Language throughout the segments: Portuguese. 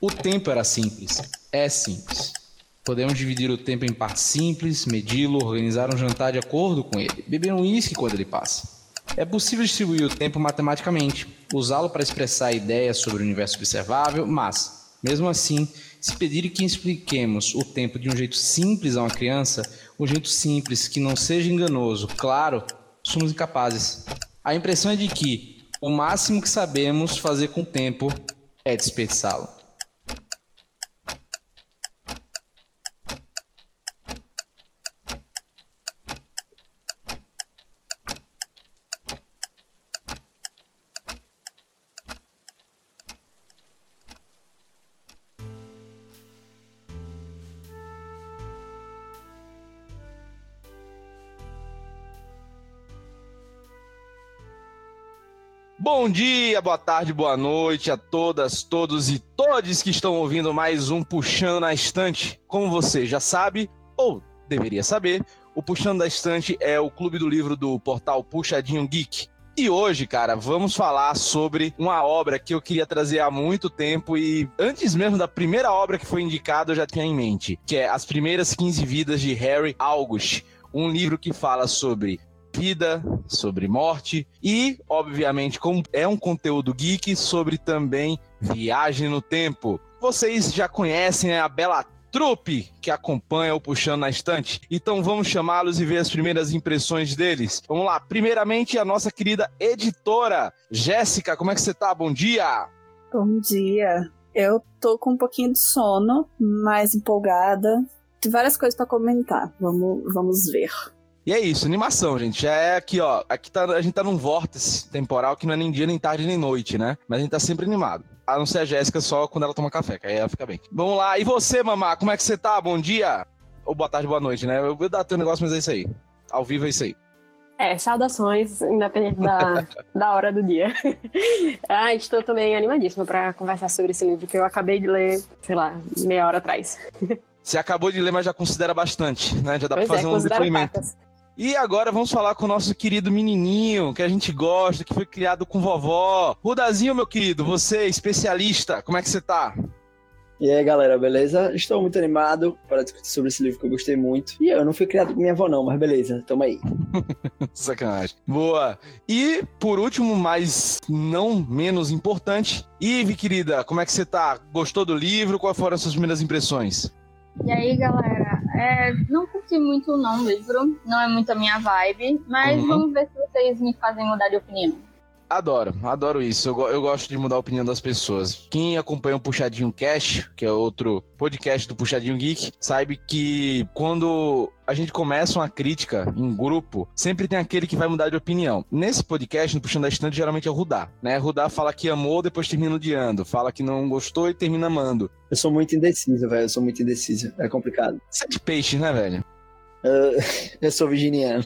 O tempo era simples, é simples. Podemos dividir o tempo em partes simples, medi-lo, organizar um jantar de acordo com ele, beber um uísque quando ele passa. É possível distribuir o tempo matematicamente, usá-lo para expressar ideias sobre o universo observável, mas, mesmo assim, se pedir que expliquemos o tempo de um jeito simples a uma criança, um jeito simples que não seja enganoso, claro, somos incapazes. A impressão é de que o máximo que sabemos fazer com o tempo é desperdiçá-lo. Bom dia, boa tarde, boa noite a todas, todos e todes que estão ouvindo mais um Puxando na Estante. Como você já sabe, ou deveria saber, o Puxando da Estante é o clube do livro do portal Puxadinho Geek. E hoje, cara, vamos falar sobre uma obra que eu queria trazer há muito tempo e antes mesmo da primeira obra que foi indicada eu já tinha em mente, que é As Primeiras 15 Vidas de Harry August, um livro que fala sobre vida, sobre morte e, obviamente, como é um conteúdo geek, sobre também viagem no tempo. Vocês já conhecem né, a bela trupe que acompanha o Puxando na Estante. Então vamos chamá-los e ver as primeiras impressões deles. Vamos lá. Primeiramente, a nossa querida editora, Jéssica. Como é que você tá? Bom dia! Bom dia. Eu tô com um pouquinho de sono, mais empolgada. Tem várias coisas para comentar. Vamos, vamos ver. E é isso, animação, gente. Já é aqui, ó. Aqui tá, a gente tá num vórtice temporal que não é nem dia, nem tarde, nem noite, né? Mas a gente tá sempre animado. A não ser a Jéssica só quando ela toma café, que aí ela fica bem. Vamos lá. E você, mamá, como é que você tá? Bom dia? Ou boa tarde, boa noite, né? Eu vou dar teu negócio, mas é isso aí. Ao vivo é isso aí. É, saudações, independente da, da hora do dia. ah, estou também animadíssima para conversar sobre esse livro que eu acabei de ler, sei lá, meia hora atrás. Você acabou de ler, mas já considera bastante, né? Já dá pois pra fazer é, um depoimento. Pacas. E agora vamos falar com o nosso querido menininho, que a gente gosta, que foi criado com vovó. Rudazinho, meu querido, você, especialista, como é que você tá? E aí, galera, beleza? Estou muito animado para discutir sobre esse livro que eu gostei muito. E eu não fui criado com minha avó, não, mas beleza, tamo aí. Sacanagem. Boa. E, por último, mas não menos importante, Ive, querida, como é que você tá? Gostou do livro? Quais foram as suas primeiras impressões? E aí, galera? É, não curti muito não o livro, não é muito a minha vibe, mas uhum. vamos ver se vocês me fazem mudar de opinião. Adoro, adoro isso. Eu, eu, gosto de mudar a opinião das pessoas. Quem acompanha o Puxadinho Cash, que é outro podcast do Puxadinho Geek, sabe que quando a gente começa uma crítica em grupo, sempre tem aquele que vai mudar de opinião. Nesse podcast, no Puxando da Estante, geralmente é o Rudá, né? Rudá fala que amou, depois termina odiando. Fala que não gostou e termina amando. Eu sou muito indeciso, velho. Eu sou muito indeciso. É complicado. Você é de peixe, né, velho? Uh, eu sou virginiano.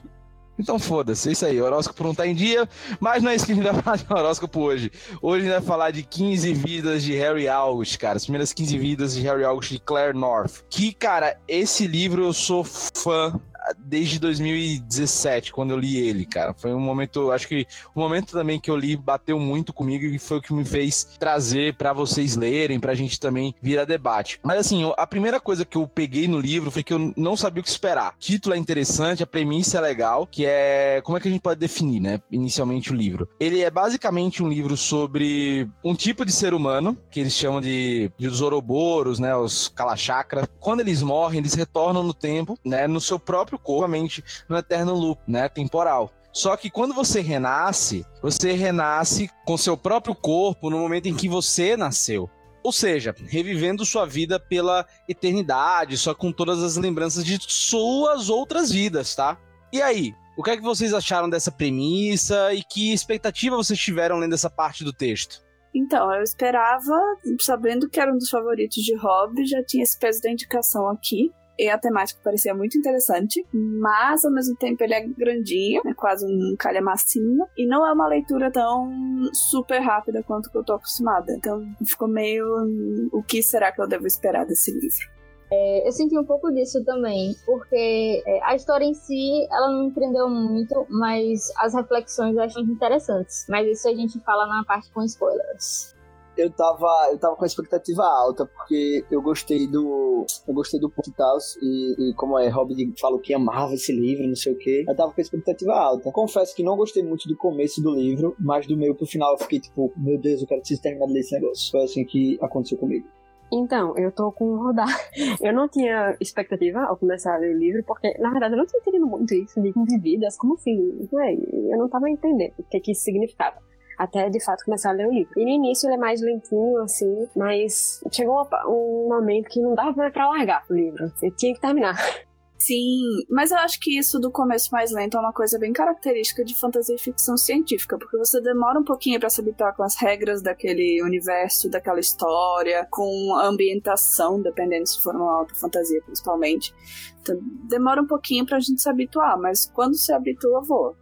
Então foda-se, é isso aí. O horóscopo não tá em dia, mas não é isso que a gente vai falar de horóscopo hoje. Hoje a gente vai falar de 15 vidas de Harry August, cara. As primeiras 15 vidas de Harry August de Claire North. Que, cara, esse livro eu sou fã desde 2017, quando eu li ele, cara. Foi um momento, acho que o momento também que eu li bateu muito comigo e foi o que me fez trazer para vocês lerem, pra gente também vir a debate. Mas assim, a primeira coisa que eu peguei no livro foi que eu não sabia o que esperar. O título é interessante, a premissa é legal, que é como é que a gente pode definir, né, inicialmente o livro. Ele é basicamente um livro sobre um tipo de ser humano, que eles chamam de, de os Ouroboros, né, os Kalachakra. Quando eles morrem, eles retornam no tempo, né, no seu próprio próprio corpo, a mente no eterno loop, né, temporal. Só que quando você renasce, você renasce com seu próprio corpo no momento em que você nasceu. Ou seja, revivendo sua vida pela eternidade, só com todas as lembranças de suas outras vidas, tá? E aí, o que é que vocês acharam dessa premissa e que expectativa vocês tiveram lendo essa parte do texto? Então, eu esperava, sabendo que era um dos favoritos de Hobby, já tinha esse peso da indicação aqui e a temática parecia muito interessante, mas ao mesmo tempo ele é grandinho, é quase um calhamacinho, e não é uma leitura tão super rápida quanto que eu tô acostumada. Então ficou meio o que será que eu devo esperar desse livro? É, eu senti um pouco disso também, porque é, a história em si, ela não me prendeu muito, mas as reflexões eu achei interessantes. Mas isso a gente fala na parte com spoilers. Eu tava, eu tava com a expectativa alta, porque eu gostei do. Eu gostei do ponto e tal. E, como é, Robin falou que amava esse livro, não sei o que. Eu tava com a expectativa alta. Confesso que não gostei muito do começo do livro, mas do meio pro final eu fiquei tipo, meu Deus, eu quero preciso terminar de ler esse negócio. Foi assim que aconteceu comigo. Então, eu tô com rodar. Eu não tinha expectativa ao começar a ler o livro, porque, na verdade, eu não tinha entendido muito isso de vividas, como assim? Eu não tava entendendo o que, que isso significava até de fato começar a ler o livro. E no início ele é mais lentinho, assim, mas chegou um momento que não dava pra largar o livro. Eu tinha que terminar. Sim, mas eu acho que isso do começo mais lento é uma coisa bem característica de fantasia e ficção científica, porque você demora um pouquinho para se habituar com as regras daquele universo, daquela história, com a ambientação, dependendo se for uma alta fantasia, principalmente. Então, demora um pouquinho pra gente se habituar, mas quando se habitua, voa.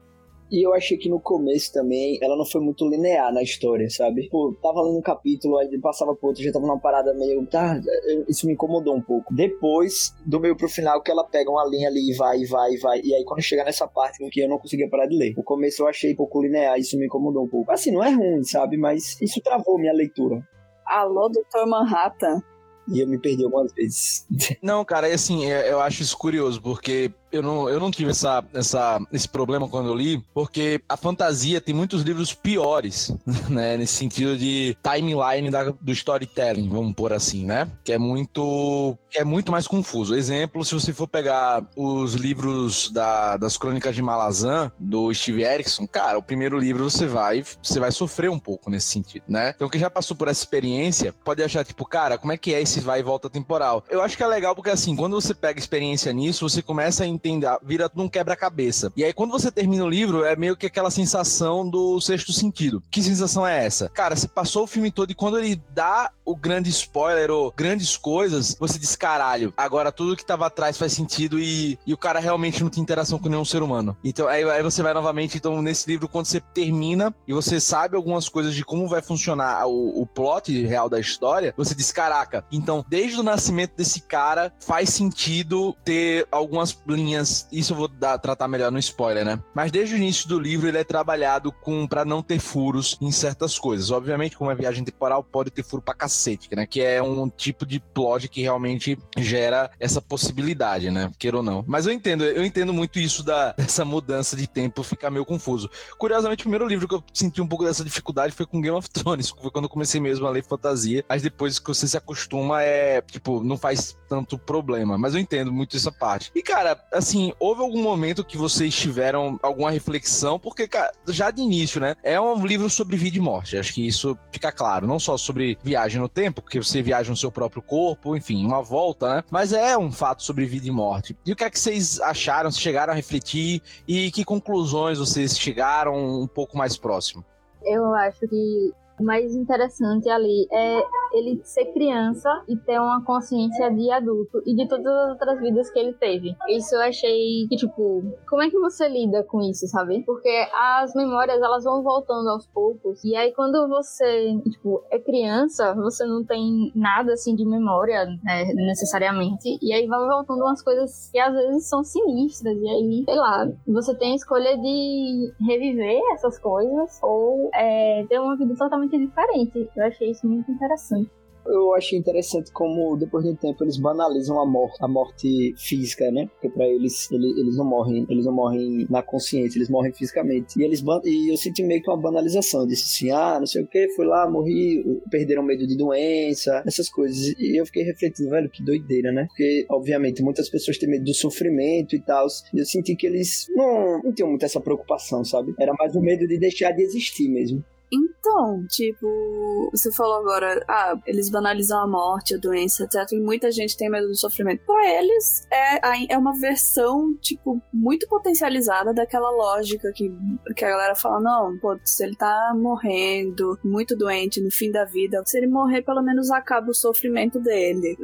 E eu achei que no começo também ela não foi muito linear na história, sabe? Pô, tava lendo um capítulo, aí passava pro outro, já tava numa parada meio. Tá, isso me incomodou um pouco. Depois, do meio pro final, que ela pega uma linha ali e vai, vai, vai. E aí quando chega nessa parte que eu não conseguia parar de ler. O começo eu achei pouco linear, isso me incomodou um pouco. Assim, não é ruim, sabe? Mas isso travou minha leitura. Alô, Doutor Manhattan. E eu me perdi algumas vezes. Não, cara, é assim, é, eu acho isso curioso, porque eu não, eu não tive essa, essa, esse problema quando eu li, porque a fantasia tem muitos livros piores, né? Nesse sentido de timeline da, do storytelling, vamos pôr assim, né? Que é muito, que é muito mais confuso. Exemplo, se você for pegar os livros da, das Crônicas de Malazan, do Steve Erickson, cara, o primeiro livro você vai, você vai sofrer um pouco nesse sentido, né? Então, quem já passou por essa experiência pode achar, tipo, cara, como é que é esse vai e volta temporal? Eu acho que é legal porque, assim, quando você pega experiência nisso, você começa a entender, vira tudo um quebra-cabeça. E aí, quando você termina o livro, é meio que aquela sensação do sexto sentido. Que sensação é essa? Cara, você passou o filme todo e quando ele dá o grande spoiler ou grandes coisas, você diz, caralho, agora tudo que tava atrás faz sentido e, e o cara realmente não tem interação com nenhum ser humano. Então, aí, aí você vai novamente, então, nesse livro, quando você termina e você sabe algumas coisas de como vai funcionar o, o plot real da história, você diz, caraca, então, desde o nascimento desse cara, faz sentido ter algumas linhas. Isso eu vou dar, tratar melhor no spoiler, né? Mas desde o início do livro ele é trabalhado com para não ter furos em certas coisas. Obviamente, como é viagem temporal, pode ter furo pra cacete, né? Que é um tipo de plot que realmente gera essa possibilidade, né? Queira ou não. Mas eu entendo, eu entendo muito isso da, dessa mudança de tempo ficar meio confuso. Curiosamente, o primeiro livro que eu senti um pouco dessa dificuldade foi com Game of Thrones. Foi quando eu comecei mesmo a ler fantasia. Mas depois que você se acostuma, é tipo, não faz tanto problema. Mas eu entendo muito essa parte. E, cara, assim, houve algum momento que vocês tiveram alguma reflexão? Porque, cara, já de início, né? É um livro sobre vida e morte. Acho que isso fica claro. Não só sobre viagem no tempo, porque você viaja no seu próprio corpo, enfim, uma volta, né? Mas é um fato sobre vida e morte. E o que é que vocês acharam? Se chegaram a refletir? E que conclusões vocês chegaram um pouco mais próximo? Eu acho que o mais interessante ali é ele ser criança e ter uma consciência de adulto e de todas as outras vidas que ele teve. Isso eu achei que, tipo, como é que você lida com isso, sabe? Porque as memórias, elas vão voltando aos poucos. E aí, quando você, tipo, é criança, você não tem nada, assim, de memória, né, necessariamente. E aí vão voltando umas coisas que às vezes são sinistras. E aí, sei lá, você tem a escolha de reviver essas coisas ou é, ter uma vida totalmente diferente. Eu achei isso muito interessante eu achei interessante como depois de um tempo eles banalizam a morte, a morte física, né? Porque para eles, eles, eles não morrem, eles não morrem na consciência, eles morrem fisicamente. E eles e eu senti meio que uma banalização, disse assim: "Ah, não sei o que, fui lá, morri, perderam medo de doença, essas coisas". E eu fiquei refletindo, velho, que doideira, né? Porque obviamente muitas pessoas têm medo do sofrimento e tal. E eu senti que eles não, não tinham muito essa preocupação, sabe? Era mais o medo de deixar de existir mesmo. Então, tipo, você falou agora, ah, eles banalizam a morte, a doença, etc. E muita gente tem medo do sofrimento. Pra eles, é, é uma versão, tipo, muito potencializada daquela lógica que, que a galera fala: não, pô, se ele tá morrendo, muito doente, no fim da vida, se ele morrer, pelo menos acaba o sofrimento dele.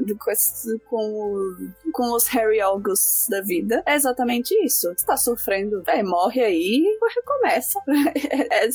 Com, com, os Harry August da vida. É exatamente isso. Você tá sofrendo, é, morre aí recomeça. É, é,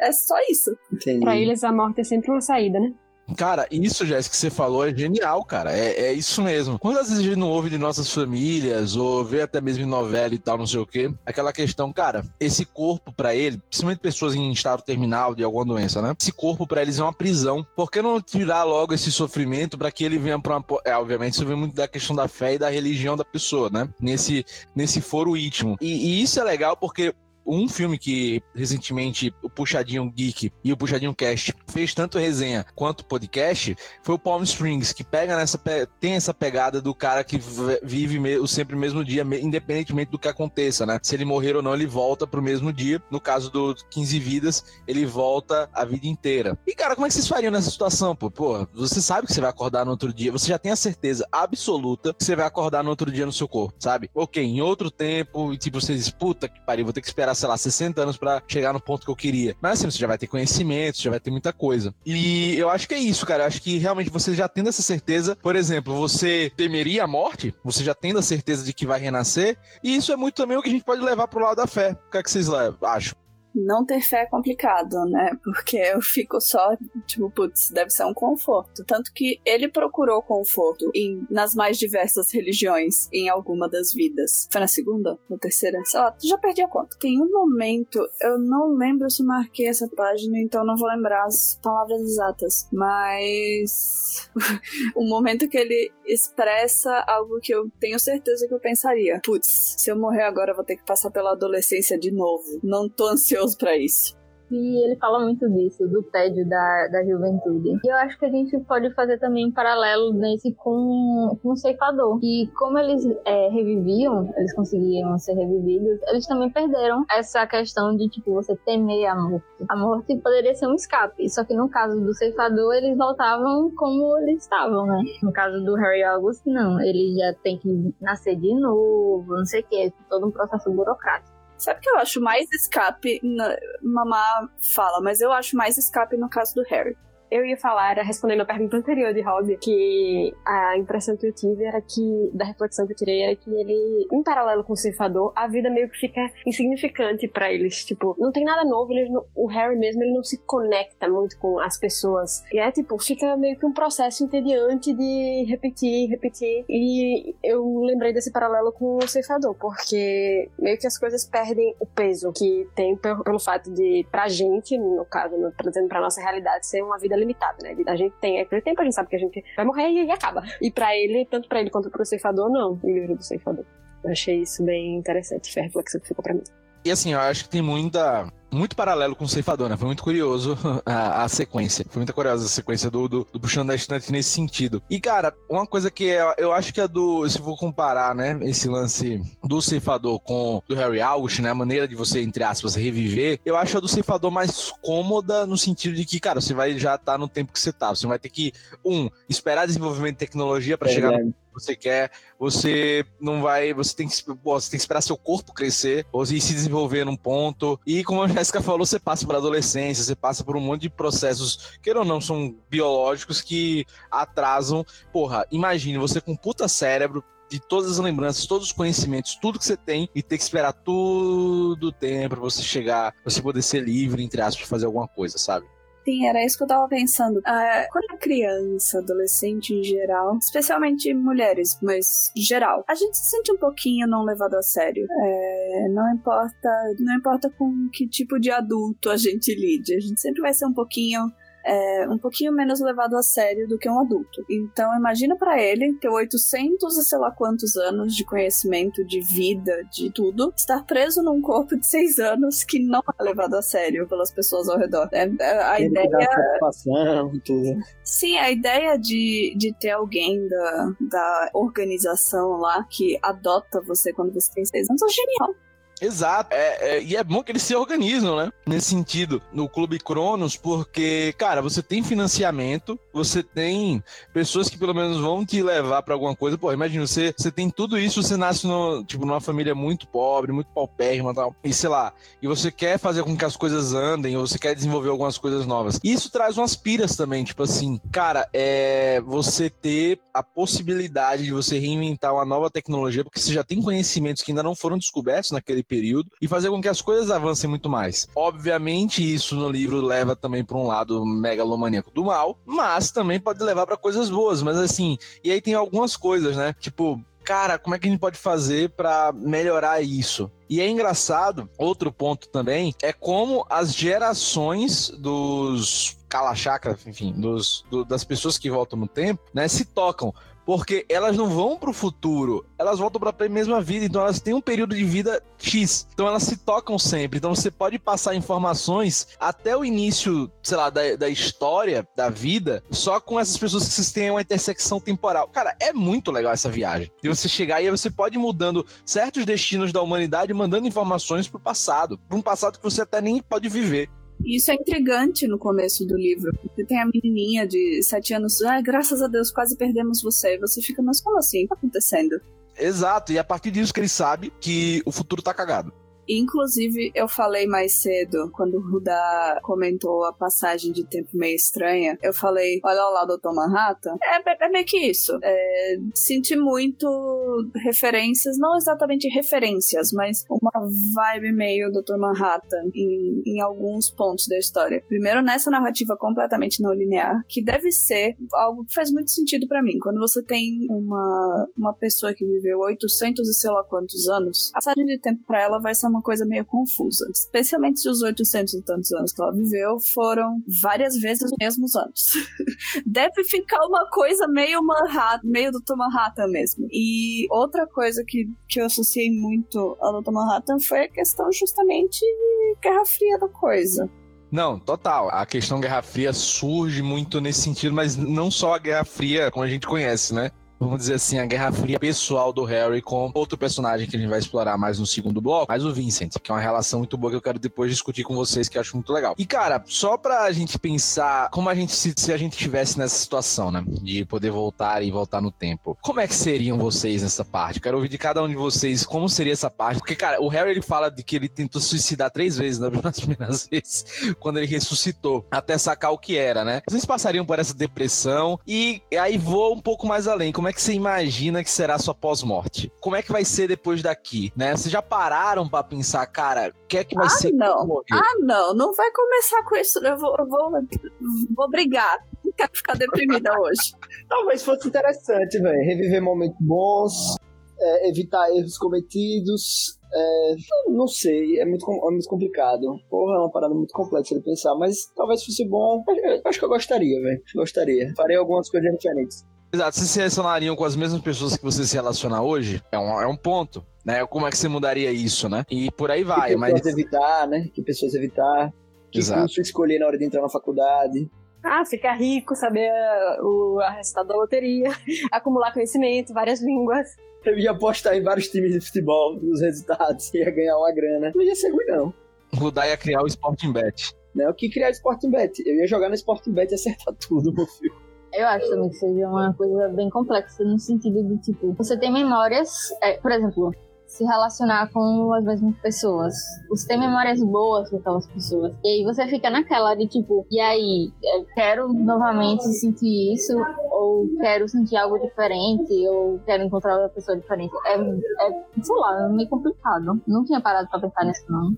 é só isso isso. Entendi. Pra eles, a morte é sempre uma saída, né? Cara, isso, Jéssica, que você falou é genial, cara. É, é isso mesmo. Quantas vezes a gente não ouve de nossas famílias, ou vê até mesmo em novela e tal, não sei o quê, aquela questão, cara, esse corpo para ele, principalmente pessoas em estado terminal de alguma doença, né? Esse corpo para eles é uma prisão. Por que não tirar logo esse sofrimento para que ele venha para uma. É, obviamente, isso vem muito da questão da fé e da religião da pessoa, né? Nesse, nesse foro íntimo. E, e isso é legal porque um filme que recentemente o Puxadinho Geek e o Puxadinho Cast fez tanto resenha quanto podcast foi o Palm Springs, que pega nessa tem essa pegada do cara que vive o sempre mesmo dia, independentemente do que aconteça, né? Se ele morrer ou não, ele volta pro mesmo dia. No caso do 15 vidas, ele volta a vida inteira. E cara, como é que vocês fariam nessa situação, pô? Pô, você sabe que você vai acordar no outro dia, você já tem a certeza absoluta que você vai acordar no outro dia no seu corpo, sabe? OK, em outro tempo, e tipo, você diz, puta que pariu, vou ter que esperar sei lá, 60 anos para chegar no ponto que eu queria. Mas assim, você já vai ter conhecimento, já vai ter muita coisa. E eu acho que é isso, cara. Eu acho que realmente você já tendo essa certeza, por exemplo, você temeria a morte, você já tendo a certeza de que vai renascer, e isso é muito também o que a gente pode levar pro lado da fé. O que é que vocês acham? Não ter fé é complicado, né? Porque eu fico só, tipo, putz, deve ser um conforto. Tanto que ele procurou conforto em, nas mais diversas religiões em alguma das vidas. Foi na segunda? Na terceira? Sei lá, já perdi a conta. Tem um momento, eu não lembro se marquei essa página, então não vou lembrar as palavras exatas. Mas. o momento que ele expressa algo que eu tenho certeza que eu pensaria. Putz, se eu morrer agora, eu vou ter que passar pela adolescência de novo. Não tô ansioso ansioso para isso. E ele fala muito disso, do tédio da, da juventude. E eu acho que a gente pode fazer também um paralelo nesse com, com o ceifador. E como eles é, reviviam, eles conseguiam ser revividos, eles também perderam essa questão de, tipo, você temer a morte. A morte poderia ser um escape. Só que no caso do ceifador, eles voltavam como eles estavam, né? No caso do Harry August, não. Ele já tem que nascer de novo, não sei o que. Todo um processo burocrático. Sabe que eu acho mais escape? Na... Mamá fala, mas eu acho mais escape no caso do Harry eu ia falar, respondendo a pergunta anterior de Rob, que a impressão que eu tive era que, da reflexão que eu tirei, era que ele, em paralelo com o ceifador, a vida meio que fica insignificante para eles. Tipo, não tem nada novo, não, o Harry mesmo, ele não se conecta muito com as pessoas. E é tipo, fica meio que um processo entediante de repetir, repetir. E eu lembrei desse paralelo com o ceifador, porque meio que as coisas perdem o peso que tem pelo fato de, pra gente, no caso, trazendo pra nossa realidade, ser uma vida limitada, né? A gente tem aquele tempo, a gente sabe que a gente vai morrer e, acaba. E para ele, tanto para ele quanto pro ceifador, não, o livro do ceifador. Eu achei isso bem interessante, foi a reflexão que ficou pra mim. E assim, eu acho que tem muita muito paralelo com o Ceifador, né? Foi muito curioso a, a sequência. Foi muito curiosa a sequência do, do, do, Puxando da Estante nesse sentido. E, cara, uma coisa que é, eu acho que é do. Se for comparar, né? Esse lance do Ceifador com do Harry August, né? A maneira de você, entre aspas, reviver, eu acho a do Ceifador mais cômoda no sentido de que, cara, você vai já estar tá no tempo que você tá. Você vai ter que, um, esperar desenvolvimento de tecnologia para é chegar no você quer, você não vai, você tem que, você tem que esperar seu corpo crescer, ou se desenvolver num ponto. E como a Jéssica falou, você passa por adolescência, você passa por um monte de processos, que ou não, são biológicos que atrasam. Porra, imagine você com puta cérebro, de todas as lembranças, todos os conhecimentos, tudo que você tem e ter que esperar tudo o tempo para você chegar, pra você poder ser livre, entre aspas, fazer alguma coisa, sabe? Sim, era isso que eu tava pensando. Ah, quando é criança, adolescente em geral, especialmente mulheres, mas geral, a gente se sente um pouquinho não levado a sério. É, não importa, não importa com que tipo de adulto a gente lide, a gente sempre vai ser um pouquinho é, um pouquinho menos levado a sério do que um adulto. Então, imagina para ele ter 800 e sei lá quantos anos de conhecimento, de vida, de tudo, estar preso num corpo de 6 anos que não é levado a sério pelas pessoas ao redor. É, é a Ele ideia. Tudo. Sim, a ideia de, de ter alguém da, da organização lá que adota você quando você tem 6 anos é genial. Exato. É, é, e é bom que eles se organizam, né? Nesse sentido, no Clube Cronos, porque, cara, você tem financiamento, você tem pessoas que pelo menos vão te levar para alguma coisa. Pô, imagina, você, você tem tudo isso, você nasce no, tipo, numa família muito pobre, muito paupérrima e tal. E sei lá, e você quer fazer com que as coisas andem, ou você quer desenvolver algumas coisas novas. E isso traz umas piras também, tipo assim, cara, é você ter a possibilidade de você reinventar uma nova tecnologia, porque você já tem conhecimentos que ainda não foram descobertos naquele período e fazer com que as coisas avancem muito mais. Obviamente, isso no livro leva também para um lado megalomaníaco do mal, mas também pode levar para coisas boas. Mas assim, e aí tem algumas coisas, né? Tipo, cara, como é que a gente pode fazer para melhorar isso? E é engraçado, outro ponto também, é como as gerações dos Kalachakra, enfim, dos, do, das pessoas que voltam no tempo, né, se tocam porque elas não vão para o futuro, elas voltam para a mesma vida, então elas têm um período de vida X, então elas se tocam sempre. Então você pode passar informações até o início, sei lá, da, da história, da vida, só com essas pessoas que vocês têm uma intersecção temporal. Cara, é muito legal essa viagem. E você chegar e você pode ir mudando certos destinos da humanidade, mandando informações para o passado, para um passado que você até nem pode viver. E isso é intrigante no começo do livro. Porque tem a menininha de sete anos, ah, graças a Deus, quase perdemos você. E você fica, mas como assim? O que tá acontecendo? Exato, e a partir disso que ele sabe que o futuro tá cagado. Inclusive, eu falei mais cedo, quando o Ruda comentou a passagem de tempo meio estranha, eu falei, olha lá Dr. Manhattan. É, é meio que isso. É, senti muito referências, não exatamente referências, mas uma vibe meio Dr. Manhattan em, em alguns pontos da história. Primeiro, nessa narrativa completamente não linear, que deve ser algo que faz muito sentido para mim. Quando você tem uma, uma pessoa que viveu 800 e sei lá quantos anos, a passagem de tempo para ela vai ser uma coisa meio confusa. Especialmente se os 800 e tantos anos que ela viveu foram várias vezes os mesmos anos. Deve ficar uma coisa meio Manhattan, meio do Manhattan mesmo. E outra coisa que, que eu associei muito ao Dr. Manhattan foi a questão justamente de Guerra Fria da coisa. Não, total. A questão Guerra Fria surge muito nesse sentido, mas não só a Guerra Fria como a gente conhece, né? Vamos dizer assim, a guerra fria pessoal do Harry com outro personagem que a gente vai explorar mais no segundo bloco, mas o Vincent, que é uma relação muito boa que eu quero depois discutir com vocês, que eu acho muito legal. E, cara, só pra gente pensar como a gente, se, se a gente tivesse nessa situação, né, de poder voltar e voltar no tempo, como é que seriam vocês nessa parte? quero ouvir de cada um de vocês como seria essa parte, porque, cara, o Harry, ele fala de que ele tentou suicidar três vezes nas primeiras vezes, quando ele ressuscitou, até sacar o que era, né? Vocês passariam por essa depressão e aí vou um pouco mais além, como é que você imagina que será sua pós-morte? Como é que vai ser depois daqui, né? Vocês já pararam para pensar, cara, o que é que vai ah, ser não. Ah, não, não vai começar com isso. Eu vou, eu vou, vou brigar. Não quero ficar deprimida hoje. Talvez fosse interessante, velho. Reviver momentos bons, é, evitar erros cometidos. É, não sei, é muito, é muito complicado. Porra, é uma parada muito complexa de pensar, mas talvez fosse bom. Eu, acho que eu gostaria, velho. Gostaria. Farei algumas coisas diferentes. Exato, se se relacionariam com as mesmas pessoas que você se relaciona hoje, é um, é um ponto, né? Como é que você mudaria isso, né? E por aí vai, que mas... pessoas evitar, né? Que pessoas evitar, que Exato. curso escolher na hora de entrar na faculdade. Ah, ficar rico, saber o, a resultado da loteria, acumular conhecimento, várias línguas. Eu ia apostar em vários times de futebol, nos resultados, ia ganhar uma grana. Não ia ser ruim, não. Rudar ia criar o Sporting Bet. Não, o que criar o Sporting Bet? Eu ia jogar no Sporting Bet e acertar tudo, meu filho. Eu acho também que seja uma coisa bem complexa, no sentido de, tipo, você tem memórias, é, por exemplo, se relacionar com as mesmas pessoas. Você tem memórias boas com aquelas pessoas. E aí você fica naquela de, tipo, e aí, quero novamente sentir isso, ou quero sentir algo diferente, ou quero encontrar outra pessoa diferente. É, é sei lá, é meio complicado. Não tinha parado pra pensar nisso, não.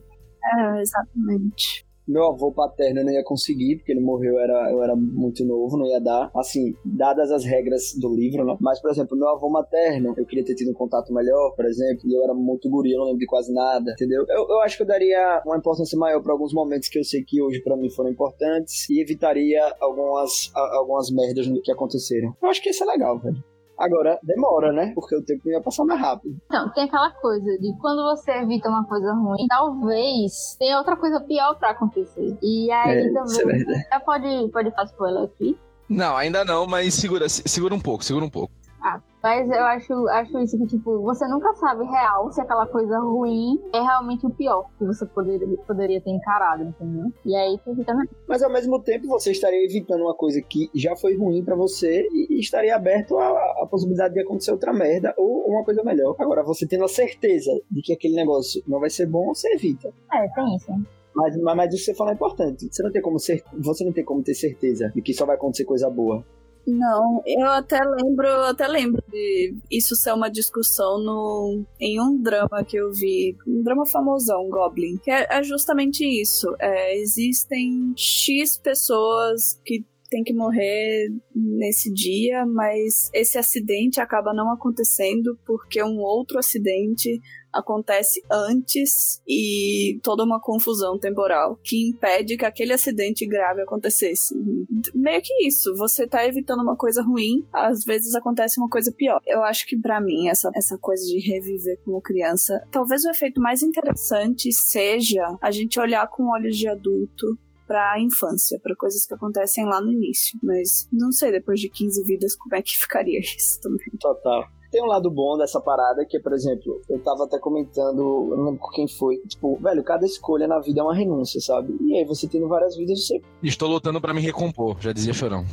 É, exatamente. Meu avô paterno eu não ia conseguir, porque ele morreu, eu era, eu era muito novo, não ia dar. Assim, dadas as regras do livro, né? Mas, por exemplo, meu avô materno, eu queria ter tido um contato melhor, por exemplo, e eu era muito guri, eu não lembro de quase nada, entendeu? Eu, eu acho que eu daria uma importância maior para alguns momentos que eu sei que hoje para mim foram importantes e evitaria algumas, algumas merdas que aconteceram. Eu acho que isso é legal, velho. Agora, demora, né? Porque o tempo ia passar mais rápido. Então, tem aquela coisa de quando você evita uma coisa ruim, talvez tenha outra coisa pior pra acontecer. E aí é, também. É já pode, pode fazer spoiler aqui? Não, ainda não, mas segura, segura um pouco, segura um pouco. Ah, mas eu acho, acho isso que, tipo, você nunca sabe real se aquela coisa ruim é realmente o pior que você poderia, poderia ter encarado, entendeu? E aí fica. Mas ao mesmo tempo você estaria evitando uma coisa que já foi ruim para você e estaria aberto à, possibilidade de acontecer outra merda ou uma coisa melhor. Agora, você tendo a certeza de que aquele negócio não vai ser bom, você evita. É, tem isso. Mas, mas, mas isso que você fala é importante. Você não tem como ser, você não tem como ter certeza de que só vai acontecer coisa boa. Não, eu até lembro, eu até lembro de isso ser uma discussão no, em um drama que eu vi, um drama famosão, Goblin, que é, é justamente isso. É, existem X pessoas que tem que morrer nesse dia, mas esse acidente acaba não acontecendo porque um outro acidente acontece antes e toda uma confusão temporal que impede que aquele acidente grave acontecesse. Meio que isso, você tá evitando uma coisa ruim, às vezes acontece uma coisa pior. Eu acho que para mim essa, essa coisa de reviver como criança, talvez o efeito mais interessante seja a gente olhar com olhos de adulto para a infância, para coisas que acontecem lá no início. Mas não sei depois de 15 vidas como é que ficaria isso também. Total. Tem um lado bom dessa parada, que é, por exemplo, eu tava até comentando, eu não lembro com quem foi, tipo, velho, cada escolha na vida é uma renúncia, sabe? E aí você tendo várias vidas, você. Estou lutando para me recompor, já dizia Chorão.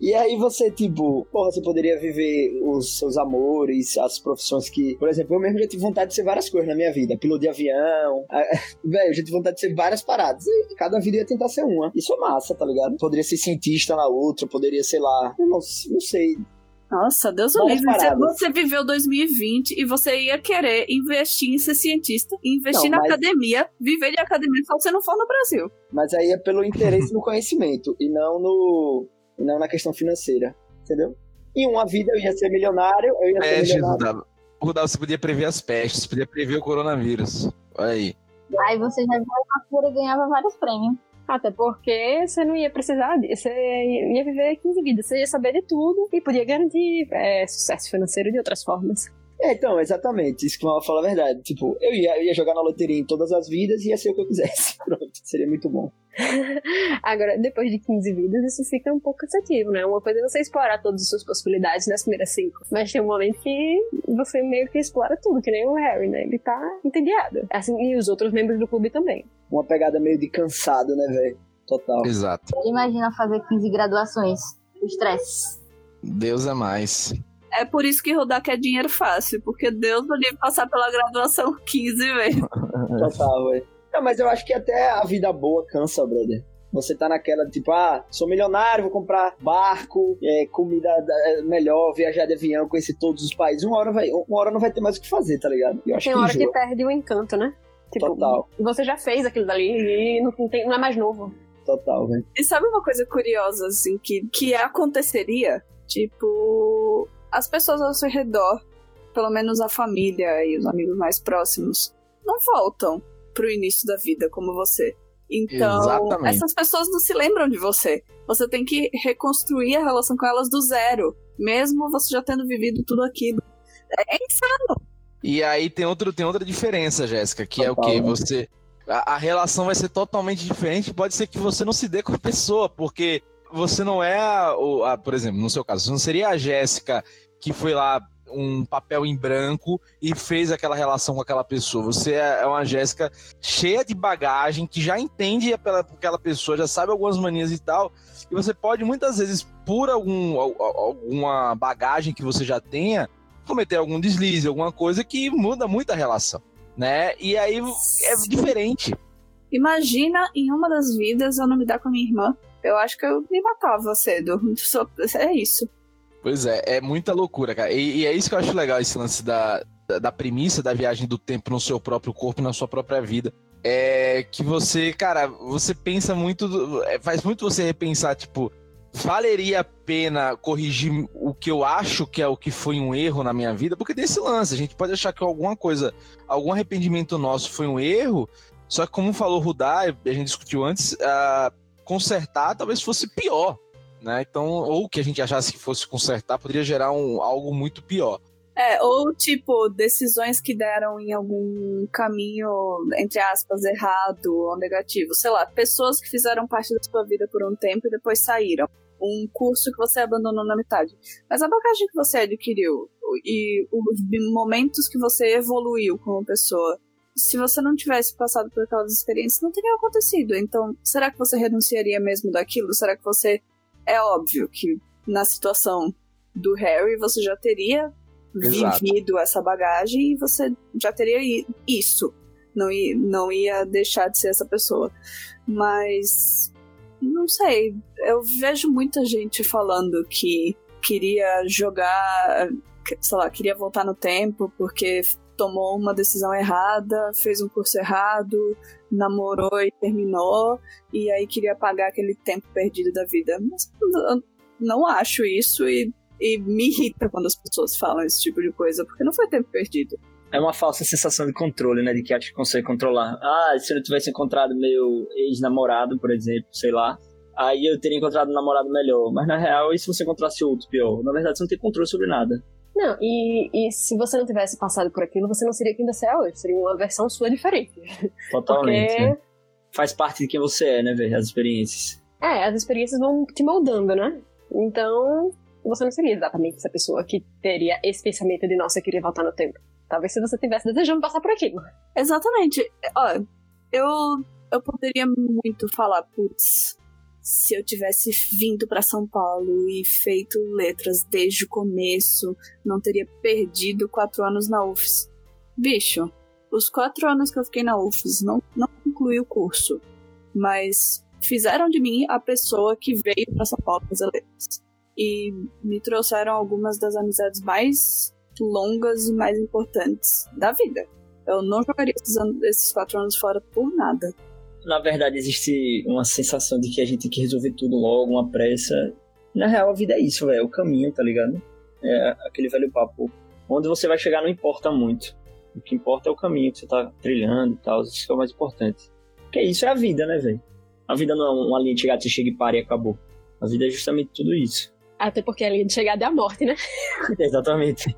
E aí você, tipo, porra, você poderia viver os seus amores, as profissões que. Por exemplo, eu mesmo já tive vontade de ser várias coisas na minha vida. Piloto de avião. Velho, eu já tive vontade de ser várias paradas. E cada vida ia tentar ser uma. Isso é massa, tá ligado? Poderia ser cientista na outra, poderia, sei lá. Eu não, não sei. Nossa, Deus o livre. Você, você viveu 2020 e você ia querer investir em ser cientista, investir não, na mas... academia, viver de academia só você não for no Brasil. Mas aí é pelo interesse no conhecimento e não no e não na questão financeira, entendeu? Em uma vida eu ia ser milionário, eu ia ser milionário. Rudal, você podia prever as pestes, podia prever o coronavírus. Olha aí. Aí você já viu a cura e ganhava vários prêmios. Até porque você não ia precisar você ia viver 15 vidas, você ia saber de tudo e podia garantir é, sucesso financeiro de outras formas. É, então, exatamente, isso que o fala a verdade. Tipo, eu ia, eu ia jogar na loteria em todas as vidas e ia ser o que eu quisesse. Pronto, seria muito bom. Agora, depois de 15 vidas, isso fica um pouco cansativo, né? Uma coisa é você explorar todas as suas possibilidades nas primeiras cinco. Mas tem um momento que você meio que explora tudo, que nem o Harry, né? Ele tá entediado. Assim, e os outros membros do clube também. Uma pegada meio de cansado, né, velho? Total. Exato. Imagina fazer 15 graduações. O estresse. Deus é mais. É por isso que rodar quer dinheiro fácil, porque Deus vai passar pela graduação 15 vezes. Total, velho. Não, mas eu acho que até a vida boa cansa, brother. Você tá naquela, tipo, ah, sou milionário, vou comprar barco, é, comida é, melhor, viajar de avião, conhecer todos os países. Uma hora, vai, uma hora não vai ter mais o que fazer, tá ligado? Eu acho tem que hora enjoa. que perde o encanto, né? Tipo, Total. Você já fez aquilo dali e não, tem, não é mais novo. Total, velho. E sabe uma coisa curiosa, assim, que, que aconteceria? Tipo, as pessoas ao seu redor, pelo menos a família e os amigos mais próximos, não voltam pro início da vida como você. Então, Exatamente. essas pessoas não se lembram de você. Você tem que reconstruir a relação com elas do zero, mesmo você já tendo vivido tudo aquilo. É insano. E aí tem, outro, tem outra diferença, Jéssica, que Total, é o que? Você. A, a, relação vai ser totalmente diferente. Pode ser que você não se dê com a pessoa, porque você não é a, a, por exemplo, no seu caso, você não seria a Jéssica que foi lá um papel em branco e fez aquela relação com aquela pessoa. Você é, é uma Jéssica cheia de bagagem, que já entende aquela, aquela pessoa, já sabe algumas manias e tal. E você pode muitas vezes, por algum, alguma bagagem que você já tenha, cometer algum deslize, alguma coisa que muda muito a relação, né? E aí é diferente. Imagina em uma das vidas eu não me dar com a minha irmã. Eu acho que eu me matava cedo. É isso. Pois é, é muita loucura, cara. E, e, é isso que eu acho legal, esse lance da, da, da, premissa da viagem do tempo no seu próprio corpo, na sua própria vida. É que você, cara, você pensa muito, é, faz muito você repensar, tipo, valeria a pena corrigir o que eu acho que é o que foi um erro na minha vida? Porque desse lance, a gente pode achar que alguma coisa, algum arrependimento nosso foi um erro, só que como falou Rudá, a gente discutiu antes, uh, consertar talvez fosse pior né? Então, ou que a gente achasse que fosse consertar, poderia gerar um, algo muito pior. É, ou tipo, decisões que deram em algum caminho, entre aspas, errado ou negativo. Sei lá, pessoas que fizeram parte da sua vida por um tempo e depois saíram. Um curso que você abandonou na metade. Mas a bagagem que você adquiriu e os momentos que você evoluiu como pessoa, se você não tivesse passado por aquelas experiências, não teria acontecido. Então, será que você renunciaria mesmo daquilo? Será que você é óbvio que na situação do Harry você já teria Exato. vivido essa bagagem e você já teria isso. Não ia, não ia deixar de ser essa pessoa. Mas não sei. Eu vejo muita gente falando que queria jogar, sei lá, queria voltar no tempo porque tomou uma decisão errada, fez um curso errado, namorou e terminou, e aí queria pagar aquele tempo perdido da vida. Mas eu não acho isso e, e me irrita quando as pessoas falam esse tipo de coisa, porque não foi tempo perdido. É uma falsa sensação de controle, né? De que acha que consegue controlar. Ah, se eu tivesse encontrado meu ex-namorado, por exemplo, sei lá, aí eu teria encontrado um namorado melhor. Mas na real, e se você encontrasse outro pior? Na verdade, você não tem controle sobre nada. Não, e, e se você não tivesse passado por aquilo, você não seria quem você é hoje. Seria uma versão sua diferente. Totalmente. Porque... Né? Faz parte de quem você é, né, velho? As experiências. É, as experiências vão te moldando, né? Então, você não seria exatamente essa pessoa que teria esse pensamento de, nossa, eu queria voltar no tempo. Talvez se você tivesse desejando passar por aquilo. Exatamente. Ó, eu, eu poderia muito falar, putz, se eu tivesse vindo para São Paulo e feito letras desde o começo, não teria perdido quatro anos na UFS. Bicho, os quatro anos que eu fiquei na UFS não, não concluí o curso, mas fizeram de mim a pessoa que veio para São Paulo fazer letras. E me trouxeram algumas das amizades mais longas e mais importantes da vida. Eu não jogaria esses, anos, esses quatro anos fora por nada. Na verdade, existe uma sensação de que a gente tem que resolver tudo logo, uma pressa. Na real, a vida é isso, é o caminho, tá ligado? É aquele velho papo. Onde você vai chegar não importa muito. O que importa é o caminho que você tá trilhando e tal. Isso é o mais importante. Porque isso é a vida, né, velho? A vida não é uma linha de chegada, você chega e para e acabou. A vida é justamente tudo isso. Até porque a linha de chegada é a morte, né? Exatamente.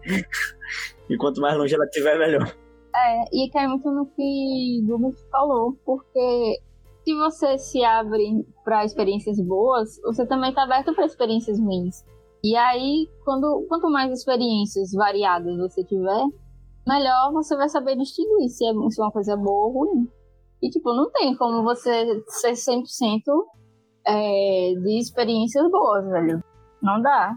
E quanto mais longe ela estiver, melhor. É, e cai muito no que Douglas falou, porque se você se abre para experiências boas, você também está aberto para experiências ruins. E aí, quando, quanto mais experiências variadas você tiver, melhor você vai saber distinguir se é, é uma coisa boa ou ruim. E, tipo, não tem como você ser 100% é, de experiências boas, velho. Não dá.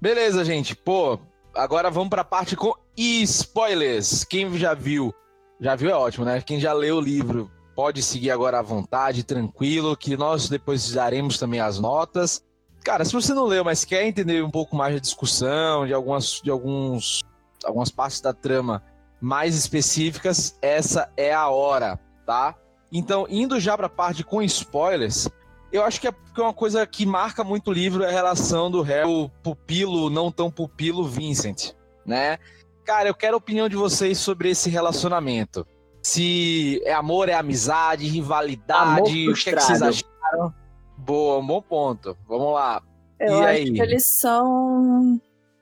Beleza, gente. Pô, agora vamos pra parte com spoilers. Quem já viu, já viu é ótimo, né? Quem já leu o livro pode seguir agora à vontade, tranquilo, que nós depois daremos também as notas. Cara, se você não leu, mas quer entender um pouco mais da discussão, de algumas, de alguns, algumas partes da trama mais específicas, essa é a hora, tá? Então, indo já para a parte com spoilers, eu acho que é uma coisa que marca muito o livro é a relação do réu pupilo, não tão pupilo, Vincent, né? Cara, eu quero a opinião de vocês sobre esse relacionamento. Se é amor, é amizade, rivalidade, o que, é que vocês acharam? Boa, um bom ponto. Vamos lá. Eu e aí? eles são.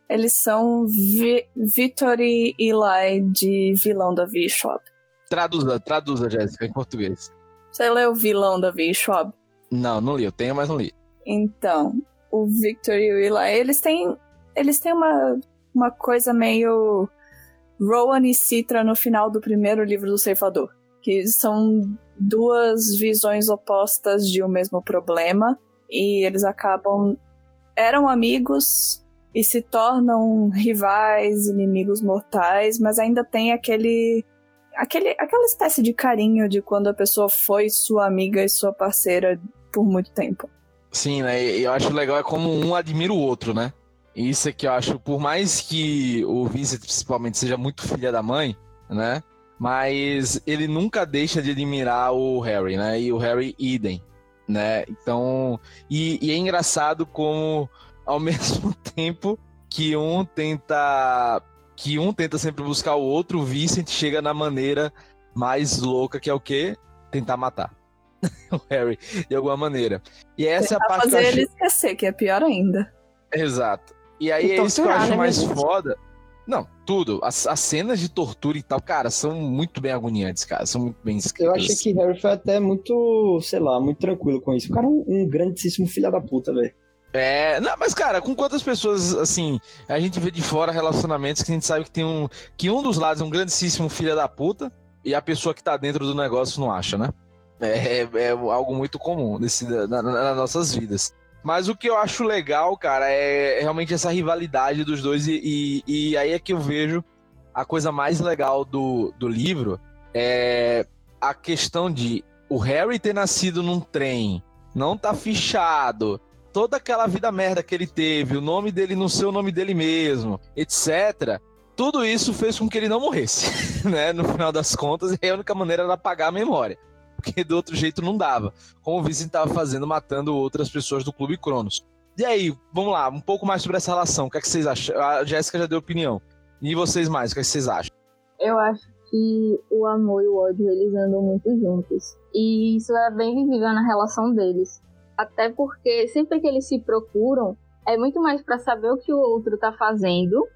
Eles são Vi Victor e Eli de vilão da V-Shop. Traduza, traduza, Jéssica, em português. Você leu Vilão da V-Shop? Não, não li. Eu tenho, mas não li. Então, o Victor e o Eli, eles têm, eles têm uma, uma coisa meio Rowan e Citra no final do primeiro livro do Ceifador. Que são duas visões opostas de um mesmo problema. E eles acabam. Eram amigos e se tornam rivais, inimigos mortais, mas ainda tem aquele aquele, aquela espécie de carinho de quando a pessoa foi sua amiga e sua parceira por muito tempo. Sim, né? E eu acho legal é como um admira o outro, né? Isso é que eu acho, por mais que o Vincent principalmente seja muito filha da mãe, né? Mas ele nunca deixa de admirar o Harry, né? E o Harry idem, né? Então, e, e é engraçado como ao mesmo tempo que um tenta que um tenta sempre buscar o outro, o Vincent chega na maneira mais louca que é o quê? Tentar matar. o Harry, de alguma maneira. E essa é a parte fazer que eu ele esquecer, que é pior ainda. Exato. E aí é isso que eu acho né, mais foda. Não, tudo. As, as, cenas de tortura e tal, cara, são muito bem agoniantes, cara. São muito bem escritas. Eu achei que Harry foi até muito, sei lá, muito tranquilo com isso. O cara é um, um grandíssimo filho da puta, velho. É, não, mas cara, com quantas pessoas, assim, a gente vê de fora relacionamentos que a gente sabe que tem um. que um dos lados é um grandíssimo filho da puta e a pessoa que tá dentro do negócio não acha, né? É, é, é algo muito comum nesse, na, na, nas nossas vidas. Mas o que eu acho legal, cara, é realmente essa rivalidade dos dois, e, e, e aí é que eu vejo a coisa mais legal do, do livro é a questão de o Harry ter nascido num trem não tá fichado, toda aquela vida merda que ele teve, o nome dele não ser o nome dele mesmo, etc. Tudo isso fez com que ele não morresse, né? No final das contas, e a única maneira era apagar a memória. Porque do outro jeito não dava. Como o Vincent estava fazendo, matando outras pessoas do Clube Cronos. E aí, vamos lá, um pouco mais sobre essa relação. O que, é que vocês acham? A Jéssica já deu opinião. E vocês mais, o que, é que vocês acham? Eu acho que o amor e o ódio eles andam muito juntos. E isso é bem visível na relação deles. Até porque sempre que eles se procuram, é muito mais para saber o que o outro tá fazendo,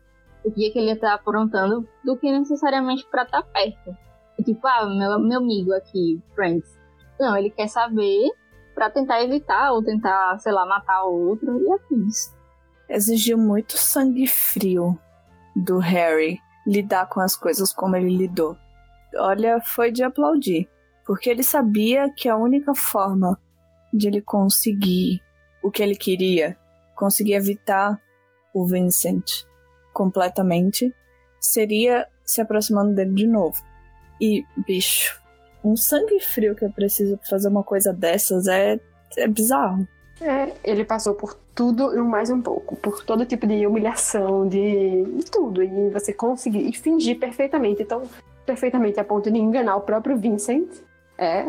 o que, é que ele tá aprontando, do que necessariamente para estar tá perto. Tipo, ah, meu, meu amigo aqui, Friends. Não, ele quer saber para tentar evitar ou tentar, sei lá, matar o outro e afins. Exigiu muito sangue frio do Harry lidar com as coisas como ele lidou. Olha, foi de aplaudir, porque ele sabia que a única forma de ele conseguir o que ele queria, conseguir evitar o Vincent completamente, seria se aproximando dele de novo. E, bicho, um sangue frio que eu preciso fazer uma coisa dessas é, é bizarro. É, ele passou por tudo e mais um pouco, por todo tipo de humilhação, de, de tudo, e você conseguir e fingir perfeitamente, então perfeitamente a ponto de enganar o próprio Vincent, é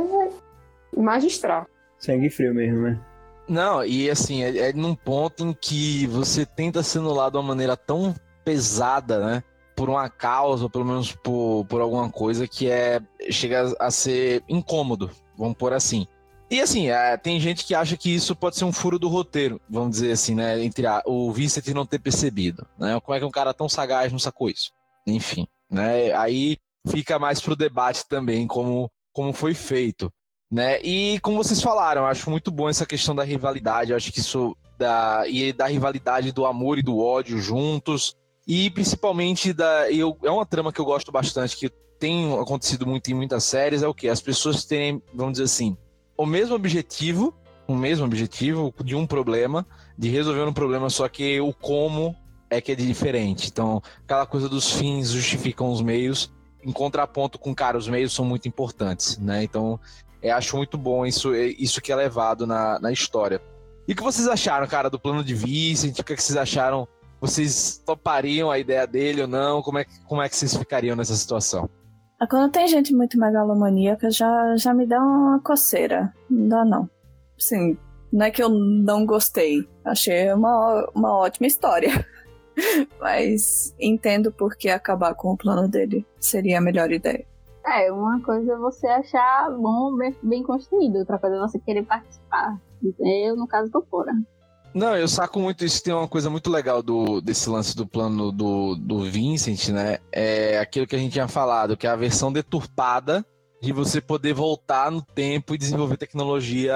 magistral. Sangue frio mesmo, né? Não, e assim, é, é num ponto em que você tenta ser anulado de uma maneira tão pesada, né? Por uma causa, ou pelo menos por, por alguma coisa que é chega a ser incômodo, vamos por assim. E assim, é, tem gente que acha que isso pode ser um furo do roteiro, vamos dizer assim, né? Entre a, o Vincent não ter percebido, né? Como é que um cara tão sagaz não sacou isso? Enfim, né? Aí fica mais pro debate também como, como foi feito, né? E como vocês falaram, acho muito bom essa questão da rivalidade, acho que isso da e da rivalidade do amor e do ódio juntos e principalmente da eu, é uma trama que eu gosto bastante que tem acontecido muito em muitas séries é o que as pessoas têm, vamos dizer assim, o mesmo objetivo, o mesmo objetivo de um problema, de resolver um problema, só que o como é que é diferente. Então, aquela coisa dos fins justificam os meios, em contraponto com, cara, os meios são muito importantes, né? Então, é, acho muito bom isso, é, isso que é levado na, na história. E o que vocês acharam, cara, do plano de Vicent? O que, é que vocês acharam? Vocês topariam a ideia dele ou não? Como é, como é que vocês ficariam nessa situação? Ah, quando tem gente muito megalomaníaca, já, já me dá uma coceira. Não dá, não. Sim, não é que eu não gostei. Achei uma, uma ótima história. Mas entendo por que acabar com o plano dele seria a melhor ideia. É, uma coisa é você achar bom, bem, bem construído, outra coisa é você querer participar. Eu, no caso, tô fora. Não, eu saco muito isso. Tem uma coisa muito legal do, desse lance do plano do, do Vincent, né? É aquilo que a gente tinha falado, que é a versão deturpada de você poder voltar no tempo e desenvolver tecnologia